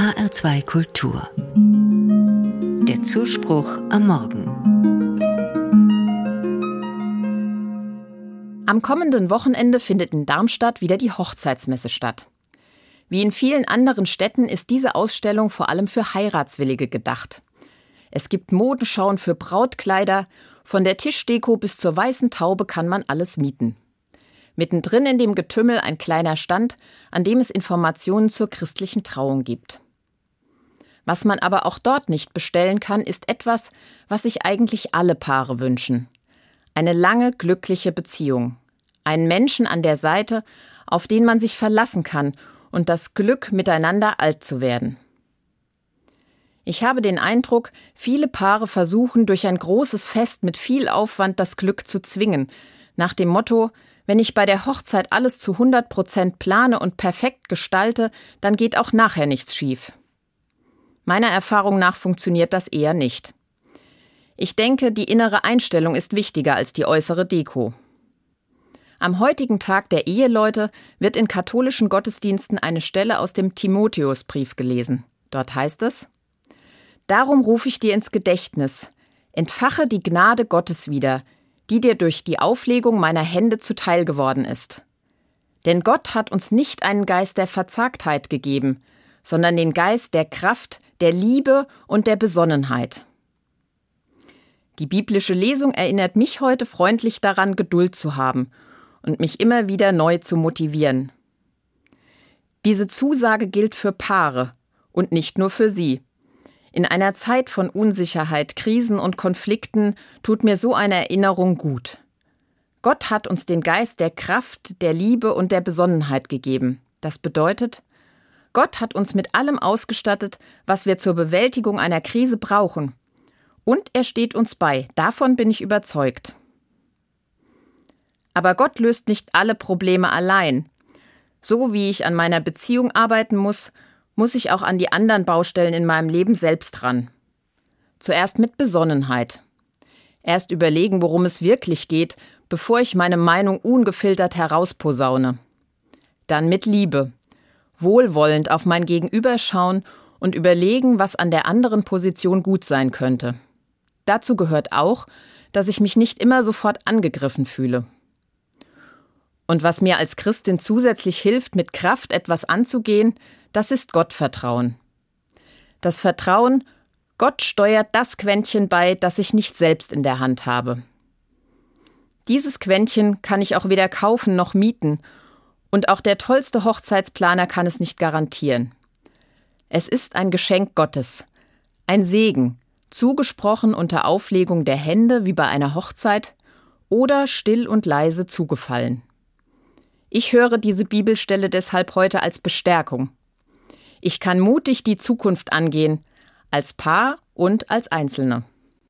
HR2 Kultur. Der Zuspruch am Morgen. Am kommenden Wochenende findet in Darmstadt wieder die Hochzeitsmesse statt. Wie in vielen anderen Städten ist diese Ausstellung vor allem für Heiratswillige gedacht. Es gibt Modenschauen für Brautkleider, von der Tischdeko bis zur weißen Taube kann man alles mieten. Mittendrin in dem Getümmel ein kleiner Stand, an dem es Informationen zur christlichen Trauung gibt. Was man aber auch dort nicht bestellen kann, ist etwas, was sich eigentlich alle Paare wünschen. Eine lange, glückliche Beziehung. Einen Menschen an der Seite, auf den man sich verlassen kann und das Glück, miteinander alt zu werden. Ich habe den Eindruck, viele Paare versuchen durch ein großes Fest mit viel Aufwand das Glück zu zwingen, nach dem Motto, wenn ich bei der Hochzeit alles zu 100 Prozent plane und perfekt gestalte, dann geht auch nachher nichts schief. Meiner Erfahrung nach funktioniert das eher nicht. Ich denke, die innere Einstellung ist wichtiger als die äußere Deko. Am heutigen Tag der Eheleute wird in katholischen Gottesdiensten eine Stelle aus dem Timotheusbrief gelesen. Dort heißt es: Darum rufe ich dir ins Gedächtnis, entfache die Gnade Gottes wieder, die dir durch die Auflegung meiner Hände zuteil geworden ist. Denn Gott hat uns nicht einen Geist der Verzagtheit gegeben, sondern den Geist der Kraft, der Liebe und der Besonnenheit. Die biblische Lesung erinnert mich heute freundlich daran, Geduld zu haben und mich immer wieder neu zu motivieren. Diese Zusage gilt für Paare und nicht nur für sie. In einer Zeit von Unsicherheit, Krisen und Konflikten tut mir so eine Erinnerung gut. Gott hat uns den Geist der Kraft, der Liebe und der Besonnenheit gegeben. Das bedeutet, Gott hat uns mit allem ausgestattet, was wir zur Bewältigung einer Krise brauchen. Und er steht uns bei, davon bin ich überzeugt. Aber Gott löst nicht alle Probleme allein. So wie ich an meiner Beziehung arbeiten muss, muss ich auch an die anderen Baustellen in meinem Leben selbst ran. Zuerst mit Besonnenheit. Erst überlegen, worum es wirklich geht, bevor ich meine Meinung ungefiltert herausposaune. Dann mit Liebe. Wohlwollend auf mein Gegenüber schauen und überlegen, was an der anderen Position gut sein könnte. Dazu gehört auch, dass ich mich nicht immer sofort angegriffen fühle. Und was mir als Christin zusätzlich hilft, mit Kraft etwas anzugehen, das ist Gottvertrauen. Das Vertrauen, Gott steuert das Quäntchen bei, das ich nicht selbst in der Hand habe. Dieses Quäntchen kann ich auch weder kaufen noch mieten, und auch der tollste Hochzeitsplaner kann es nicht garantieren. Es ist ein Geschenk Gottes, ein Segen, zugesprochen unter Auflegung der Hände wie bei einer Hochzeit oder still und leise zugefallen. Ich höre diese Bibelstelle deshalb heute als Bestärkung. Ich kann mutig die Zukunft angehen, als Paar und als Einzelne.